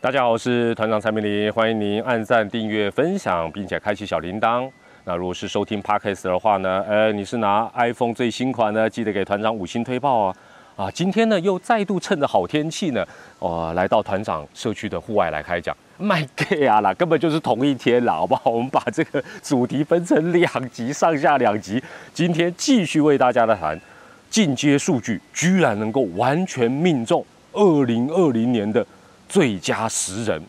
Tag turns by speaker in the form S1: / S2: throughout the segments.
S1: 大家好，我是团长蔡明林，欢迎您按赞、订阅、分享，并且开启小铃铛。那如果是收听 Podcast 的话呢，呃，你是拿 iPhone 最新款呢，记得给团长五星推报啊！啊，今天呢又再度趁着好天气呢，哦，来到团长社区的户外来开讲。My God 啊啦，根本就是同一天啦，好不好？我们把这个主题分成两集，上下两集。今天继续为大家来谈进阶数据，居然能够完全命中二零二零年的最佳十人？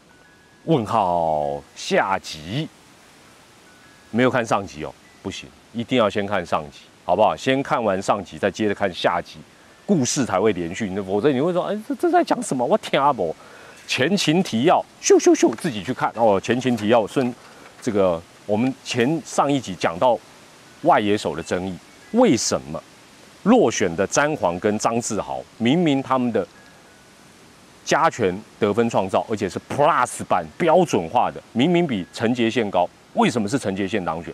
S1: 问号，下集。没有看上集哦，不行，一定要先看上集，好不好？先看完上集，再接着看下集，故事才会连续。否则你会说，哎，这这在讲什么？我听不。前情提要，咻咻咻，自己去看哦。前情提要顺这个，我们前上一集讲到外野手的争议，为什么落选的詹皇跟张志豪，明明他们的加权得分创造，而且是 Plus 版标准化的，明明比陈杰宪高。为什么是陈杰宪当选？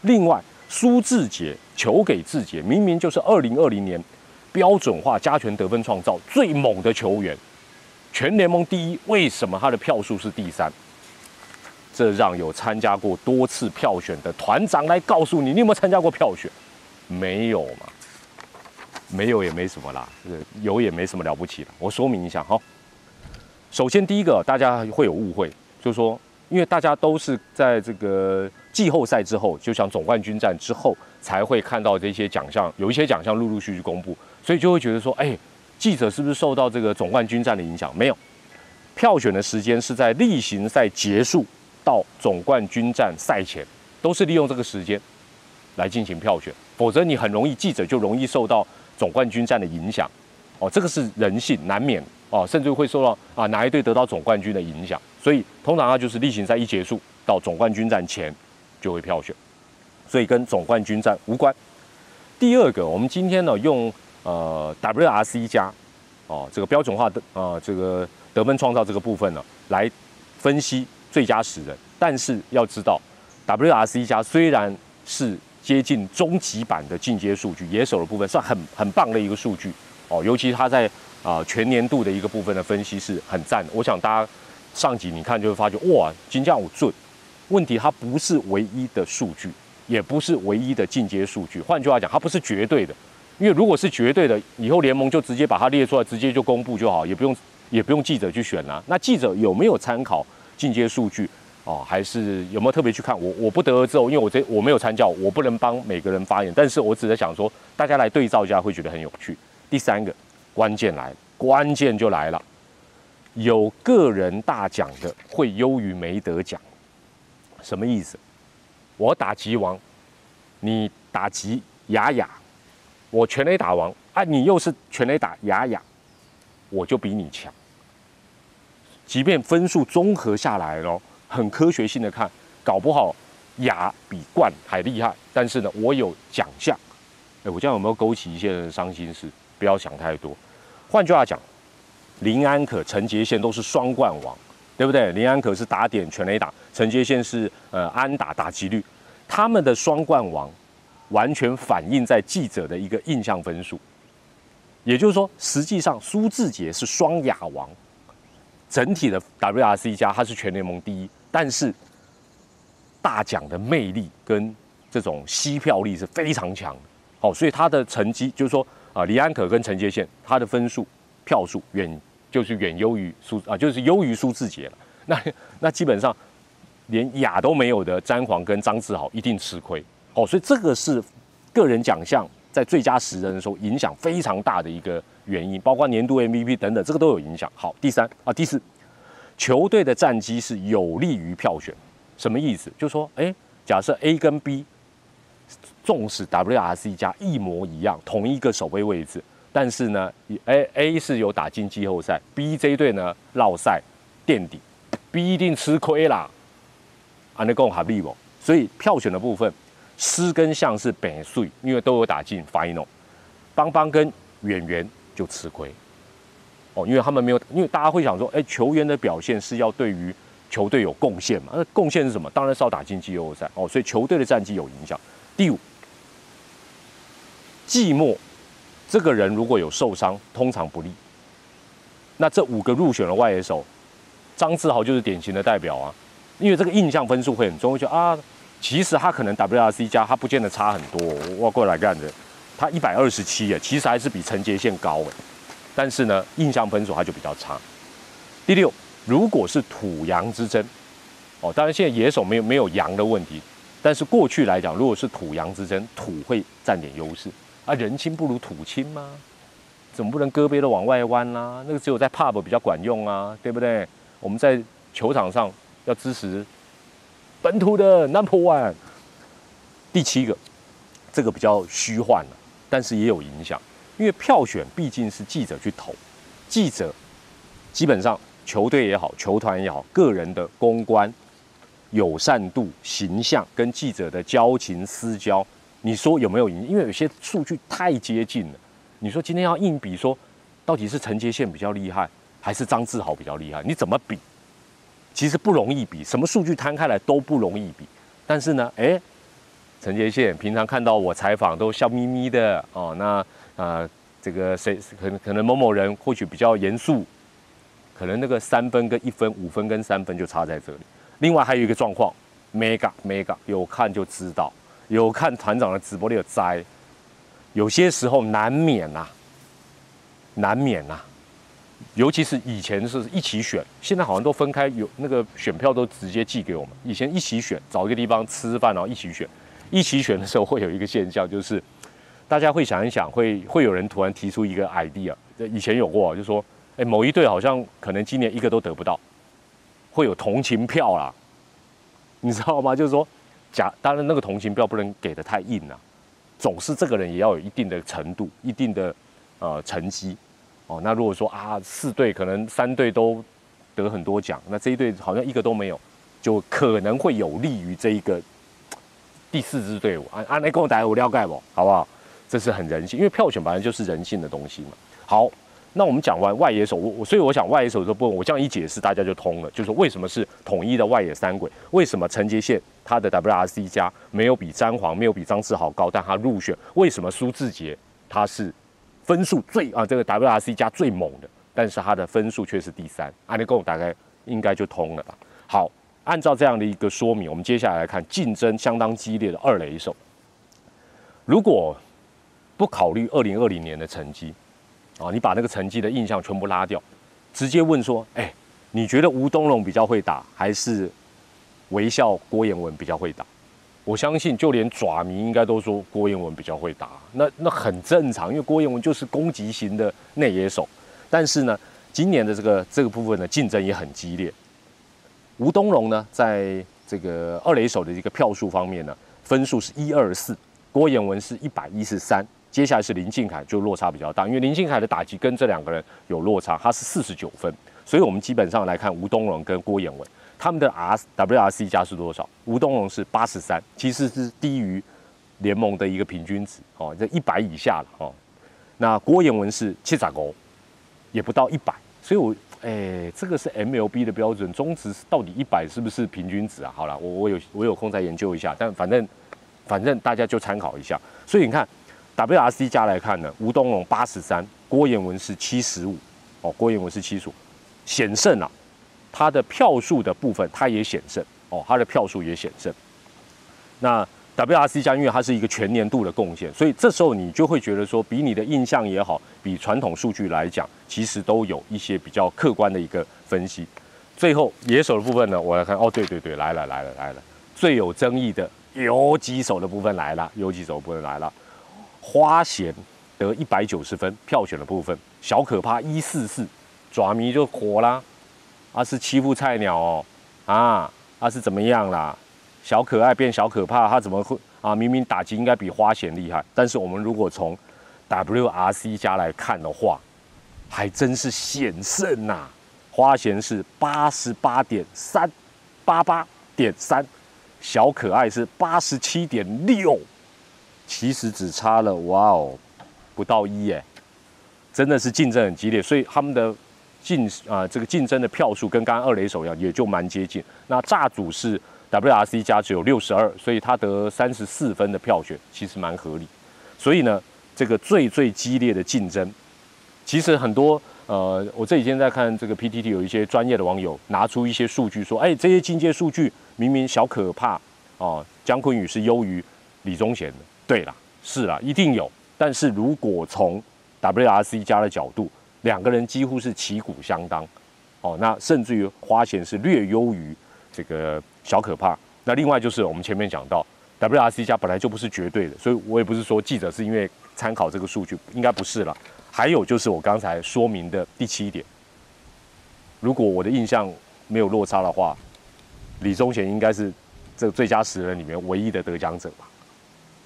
S1: 另外，苏志杰球给志杰，明明就是二零二零年标准化加权得分创造最猛的球员，全联盟第一，为什么他的票数是第三？这让有参加过多次票选的团长来告诉你，你有没有参加过票选？没有嘛？没有也没什么啦，有也没什么了不起的。我说明一下哈。首先，第一个大家会有误会，就是说。因为大家都是在这个季后赛之后，就像总冠军战之后，才会看到这些奖项，有一些奖项陆陆续续公布，所以就会觉得说，哎，记者是不是受到这个总冠军战的影响？没有，票选的时间是在例行赛结束到总冠军战赛前，都是利用这个时间来进行票选，否则你很容易记者就容易受到总冠军战的影响。哦，这个是人性难免哦，甚至会受到啊哪一队得到总冠军的影响。所以通常啊就是例行赛一结束到总冠军战前就会票选，所以跟总冠军战无关。第二个，我们今天呢用呃 WRC 加哦这个标准化的呃这个得分创造这个部分呢来分析最佳十人，但是要知道 WRC 加虽然是接近终极版的进阶数据，野手的部分算很很棒的一个数据哦，尤其它在啊全年度的一个部分的分析是很赞的，我想大家。上集你看就会发觉，哇，金价五准。问题它不是唯一的数据，也不是唯一的进阶数据。换句话讲，它不是绝对的。因为如果是绝对的，以后联盟就直接把它列出来，直接就公布就好，也不用也不用记者去选啦。那记者有没有参考进阶数据哦？还是有没有特别去看？我我不得而知哦，因为我这我没有参教，我不能帮每个人发言。但是我只是想说，大家来对照一下，会觉得很有趣。第三个关键来，关键就来了。有个人大奖的会优于没得奖，什么意思？我打吉王，你打吉雅雅，我全垒打王啊，你又是全垒打雅雅，我就比你强。即便分数综合下来咯，很科学性的看，搞不好雅比冠还厉害，但是呢，我有奖项。哎，我这样有没有勾起一些人的伤心事？不要想太多。换句话讲。林安可、陈杰宪都是双冠王，对不对？林安可是打点全垒打，陈杰宪是呃安打打击率，他们的双冠王完全反映在记者的一个印象分数。也就是说，实际上苏志杰是双亚王，整体的 WRC 加他是全联盟第一，但是大奖的魅力跟这种吸票力是非常强。好，所以他的成绩就是说啊，李安可跟陈杰宪他的分数票数远。就是远优于苏啊，就是优于苏志杰了。那那基本上连雅都没有的詹皇跟张志豪一定吃亏。哦，所以这个是个人奖项在最佳十人的时候影响非常大的一个原因，包括年度 MVP 等等，这个都有影响。好，第三啊，第四，球队的战绩是有利于票选，什么意思？就说，哎，假设 A 跟 B 纵使 WRC 加一模一样，同一个守备位置。但是呢，A A 是有打进季后赛，B 这队呢落赛垫底，B 一定吃亏啦。安德贡哈利不？所以票选的部分，施跟向是本岁，因为都有打进 Final，邦邦跟远远就吃亏。哦，因为他们没有，因为大家会想说，哎，球员的表现是要对于球队有贡献嘛？那贡献是什么？当然是要打进季后赛哦。所以球队的战绩有影响。第五，季末。这个人如果有受伤，通常不利。那这五个入选的外野手，张志豪就是典型的代表啊，因为这个印象分数会很重，就啊，其实他可能 WRC 加他不见得差很多，我过来干的，他一百二十七耶，其实还是比陈杰宪高哎，但是呢，印象分数它就比较差。第六，如果是土洋之争，哦，当然现在野手没有没有洋的问题，但是过去来讲，如果是土洋之争，土会占点优势啊，人亲不如土亲吗？怎么不能胳膊都往外弯啦？那个只有在 pub 比较管用啊，对不对？我们在球场上要支持本土的 number one。第七个，这个比较虚幻了，但是也有影响，因为票选毕竟是记者去投，记者基本上球队也好，球团也好，个人的公关、友善度、形象跟记者的交情私交，你说有没有影？因为有些数据太接近了，你说今天要硬比说，到底是陈杰宪比较厉害？还是张志豪比较厉害，你怎么比？其实不容易比，什么数据摊开来都不容易比。但是呢，哎，陈杰宪平常看到我采访都笑眯眯的哦。那啊，这个谁可能可能某某人或许比较严肃，可能那个三分跟一分、五分跟三分就差在这里。另外还有一个状况，mega mega 有看就知道，有看团长的直播里有摘，有些时候难免呐，难免呐。尤其是以前是一起选，现在好像都分开，有那个选票都直接寄给我们。以前一起选，找一个地方吃饭，然后一起选。一起选的时候会有一个现象，就是大家会想一想，会会有人突然提出一个 idea。以前有过，就说，哎，某一队好像可能今年一个都得不到，会有同情票啦，你知道吗？就是说，假当然那个同情票不能给的太硬啊，总是这个人也要有一定的程度、一定的呃成绩。哦，那如果说啊，四队可能三队都得很多奖，那这一队好像一个都没有，就可能会有利于这一个第四支队伍啊啊！来跟我打，我了解不？好不好？这是很人性，因为票选本来就是人性的东西嘛。好，那我们讲完外野手，我所以我想外野手这部分，我这样一解释，大家就通了，就是为什么是统一的外野三鬼？为什么陈杰宪他的 WRC 加没有比詹皇没有比张志豪高，但他入选？为什么苏志杰他是？分数最啊，这个 WRC 加最猛的，但是他的分数却是第三，阿尼贡大概应该就通了吧。好，按照这样的一个说明，我们接下来来看竞争相当激烈的二垒手。如果不考虑二零二零年的成绩啊，你把那个成绩的印象全部拉掉，直接问说，哎，你觉得吴东龙比较会打，还是微笑郭彦文比较会打？我相信，就连爪迷应该都说郭彦文比较会打，那那很正常，因为郭彦文就是攻击型的内野手。但是呢，今年的这个这个部分的竞争也很激烈。吴东荣呢，在这个二垒手的一个票数方面呢，分数是一二四，郭彦文是一百一十三，接下来是林敬凯，就落差比较大，因为林敬凯的打击跟这两个人有落差，他是四十九分，所以我们基本上来看吴东荣跟郭彦文。他们的 R WRC 加是多少？吴东荣是八十三，其实是低于联盟的一个平均值哦，这一百以下了哦。那郭彦文是七十勾，也不到一百，所以我哎，这个是 MLB 的标准，中值到底一百是不是平均值啊？好了，我我有我有空再研究一下，但反正反正大家就参考一下。所以你看 WRC 加来看呢，吴东荣八十三，郭彦文是七十五哦，郭彦文是七十五，险胜啊。他的票数的部分，他也险胜哦，他的票数也险胜。那 WRC 加因为它是一个全年度的贡献，所以这时候你就会觉得说，比你的印象也好，比传统数据来讲，其实都有一些比较客观的一个分析。最后野手的部分呢，我来看哦，对对对，来了来了来了，最有争议的游击手的部分来了，游击手部分来了，花贤得一百九十分，票选的部分，小可怕一四四，爪迷就火啦。啊，是欺负菜鸟哦，啊，啊是怎么样啦？小可爱变小可怕，他怎么会啊？明明打击应该比花贤厉害，但是我们如果从 WRC 加来看的话，还真是险胜呐。花贤是八十八点三八八点三，小可爱是八十七点六，其实只差了哇哦，不到一耶，真的是竞争很激烈，所以他们的。竞啊，这个竞争的票数跟刚刚二垒手一样，也就蛮接近。那炸组是 WRC 加只有六十二，所以他得三十四分的票选，其实蛮合理。所以呢，这个最最激烈的竞争，其实很多呃，我这几天在看这个 PTT，有一些专业的网友拿出一些数据说，哎，这些进阶数据明明小可怕哦，姜昆宇是优于李宗贤的。对啦，是啦，一定有。但是如果从 WRC 加的角度，两个人几乎是旗鼓相当哦，那甚至于花钱是略优于这个小可怕。那另外就是我们前面讲到，WRC 加本来就不是绝对的，所以我也不是说记者是因为参考这个数据，应该不是了。还有就是我刚才说明的第七点，如果我的印象没有落差的话，李宗贤应该是这个最佳十人里面唯一的得奖者吧？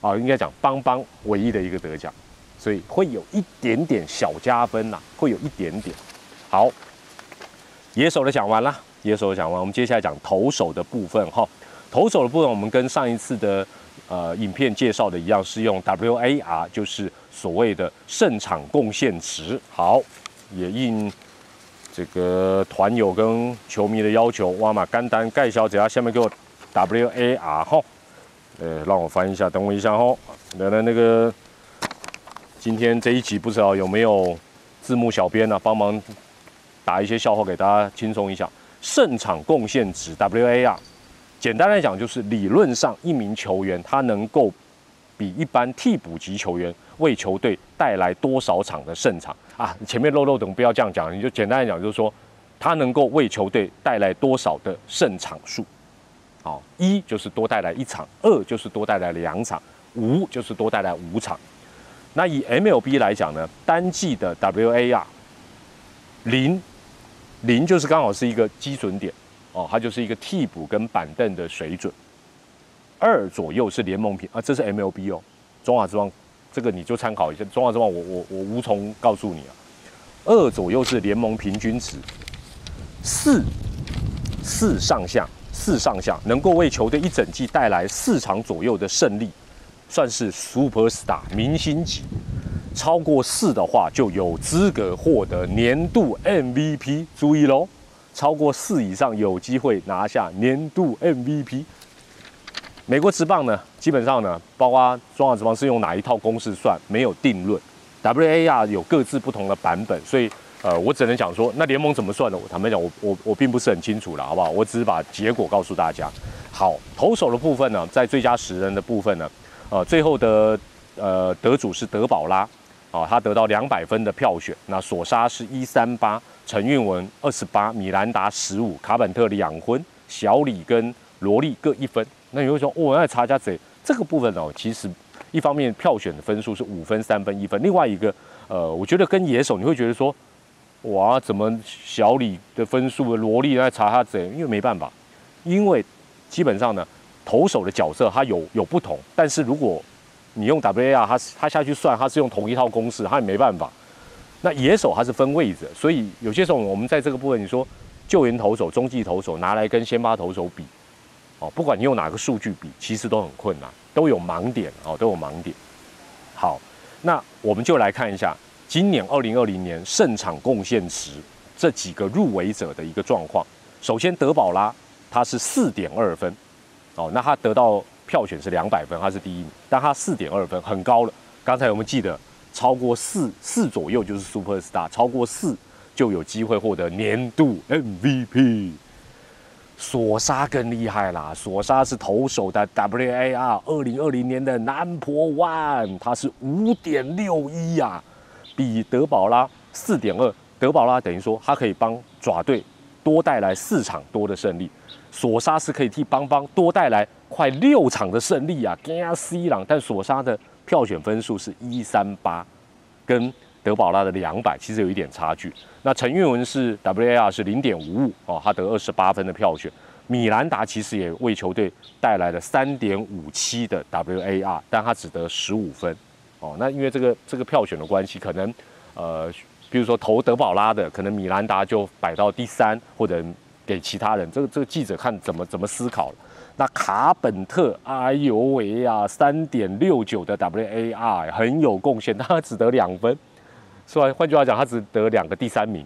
S1: 啊，应该讲邦邦唯一的一个得奖，所以会有一点点小加分呐，会有一点点。好，野手的讲完了，野手的讲完，我们接下来讲投手的部分哈。投手的部分，我们跟上一次的。呃，影片介绍的一样是用 WAR，就是所谓的胜场贡献值。好，也应这个团友跟球迷的要求，哇嘛干单盖小姐啊，下面给我 WAR 哈。呃，让我翻一下，等我一下哦。来来，那个今天这一集不知道有没有字幕小编呢，帮忙打一些笑话给大家轻松一下。胜场贡献值 WAR。简单来讲，就是理论上一名球员他能够比一般替补级球员为球队带来多少场的胜场啊？前面漏漏等不要这样讲，你就简单来讲，就是说他能够为球队带来多少的胜场数？好，一就是多带来一场，二就是多带来两场，五就是多带来五场。那以 MLB 来讲呢，单季的 WAR 零零就是刚好是一个基准点。哦，它就是一个替补跟板凳的水准，二左右是联盟平啊，这是 MLB 哦，中华之王，这个你就参考一下。中华之王，我我我无从告诉你啊。二左右是联盟平均值，四四上下，四上下能够为球队一整季带来四场左右的胜利，算是 super star 明星级。超过四的话，就有资格获得年度 MVP。注意喽。超过四以上有机会拿下年度 MVP。美国职棒呢，基本上呢，包括中华职棒是用哪一套公式算，没有定论。WAR 有各自不同的版本，所以呃，我只能讲说，那联盟怎么算的？我坦白讲，我我我并不是很清楚了，好不好？我只是把结果告诉大家。好，投手的部分呢，在最佳十人的部分呢，呃，最后的呃得主是德保拉，啊，他得到两百分的票选，那索沙是一三八。陈韵文二十八，米兰达十五，卡本特两分，小李跟罗莉各一分。那你会说，哦，那查加贼这个部分哦，其实一方面票选的分数是五分、三分、一分。另外一个，呃，我觉得跟野手你会觉得说，哇，怎么小李的分数，萝莉在查他怎？因为没办法，因为基本上呢，投手的角色他有有不同，但是如果你用 WAR，他他下去算，他是用同一套公式，他也没办法。那野手他是分位置，所以有些时候我们在这个部分，你说救援投手、中继投手拿来跟先发投手比，哦，不管你用哪个数据比，其实都很困难，都有盲点哦，都有盲点。好，那我们就来看一下今年二零二零年胜场贡献值这几个入围者的一个状况。首先，德保拉他是四点二分，哦，那他得到票选是两百分，他是第一名，但他四点二分很高了。刚才我们记得。超过四四左右就是 super star，超过四就有机会获得年度 MVP。索沙更厉害啦，索沙是投手的 WAR 二零二零年的 number one，他是五点六一呀，比德保拉四点二。德保拉等于说他可以帮爪队多带来四场多的胜利，索沙是可以替邦邦多带来快六场的胜利啊，跟阿 C 朗，但索沙的。票选分数是一三八，跟德保拉的两百其实有一点差距。那陈韵文是 WAR 是零点五五哦，他得二十八分的票选。米兰达其实也为球队带来了三点五七的 WAR，但他只得十五分哦。那因为这个这个票选的关系，可能呃，比如说投德保拉的，可能米兰达就摆到第三，或者给其他人。这个这个记者看怎么怎么思考了。那卡本特，哎呦喂呀，三点六九的 WAR 很有贡献，他只得两分，是吧？换句话讲，他只得两个第三名。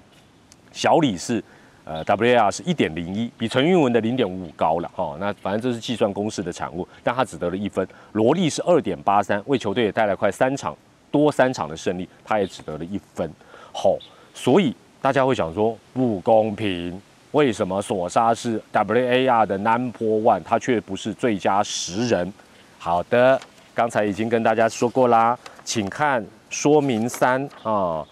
S1: 小李是，呃，WAR 是一点零一，比陈韵文的零点五五高了哈。那反正这是计算公式的产物，但他只得了一分。罗莉是二点八三，为球队也带来快三场多三场的胜利，他也只得了一分。好，所以大家会想说不公平，为什么索沙是 WAR 的 Number One，他却不是最佳十人？好的，刚才已经跟大家说过啦，请看说明三啊，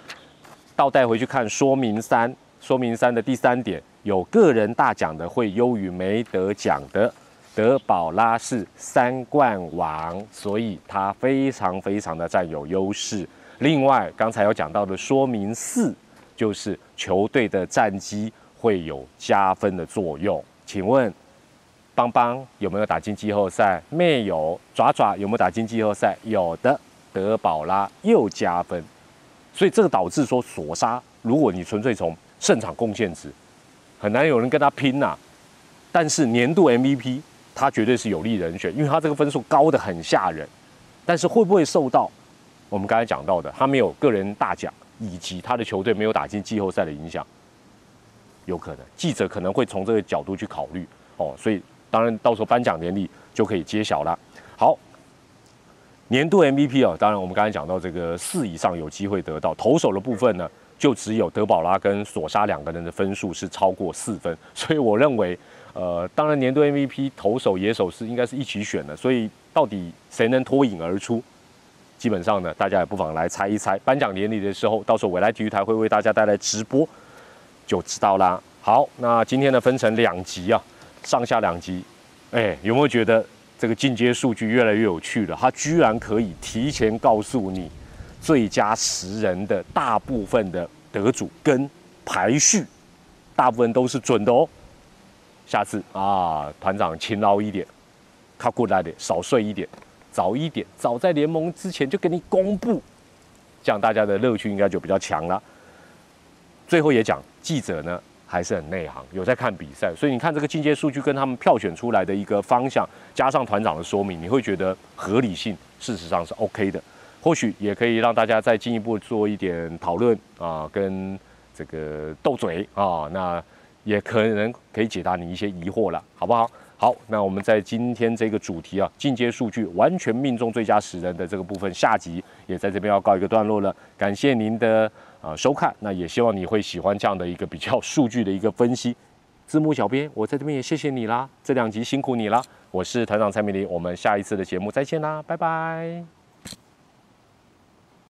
S1: 倒带回去看说明三，说明三的第三点，有个人大奖的会优于没得奖的。德保拉是三冠王，所以他非常非常的占有优势。另外，刚才有讲到的说明四，就是球队的战绩会有加分的作用。请问，邦邦有没有打进季后赛？没有。爪爪有没有打进季后赛？有的。德保拉又加分，所以这个导致说索沙，如果你纯粹从胜场贡献值，很难有人跟他拼呐。但是年度 MVP。他绝对是有利人选，因为他这个分数高的很吓人。但是会不会受到我们刚才讲到的他没有个人大奖，以及他的球队没有打进季后赛的影响？有可能，记者可能会从这个角度去考虑哦。所以当然到时候颁奖典礼就可以揭晓了。好，年度 MVP 啊，当然我们刚才讲到这个四以上有机会得到投手的部分呢，就只有德保拉跟索沙两个人的分数是超过四分，所以我认为。呃，当然年度 MVP 投手、野手是应该是一起选的，所以到底谁能脱颖而出？基本上呢，大家也不妨来猜一猜。颁奖典礼的时候，到时候未来体育台会为大家带来直播，就知道啦。好，那今天呢分成两集啊，上下两集。哎，有没有觉得这个进阶数据越来越有趣了？它居然可以提前告诉你最佳十人的大部分的得主跟排序，大部分都是准的哦。下次啊，团长勤劳一点，靠过来点，少睡一点，早一点，早在联盟之前就给你公布，这样大家的乐趣应该就比较强了。最后也讲，记者呢还是很内行，有在看比赛，所以你看这个进阶数据跟他们票选出来的一个方向，加上团长的说明，你会觉得合理性事实上是 OK 的，或许也可以让大家再进一步做一点讨论啊，跟这个斗嘴啊，那。也可能可以解答你一些疑惑了，好不好？好，那我们在今天这个主题啊，进阶数据完全命中最佳十人的这个部分，下集也在这边要告一个段落了。感谢您的呃收看，那也希望你会喜欢这样的一个比较数据的一个分析。字幕小编，我在这边也谢谢你啦，这两集辛苦你啦。我是团长蔡明黎，我们下一次的节目再见啦，拜拜。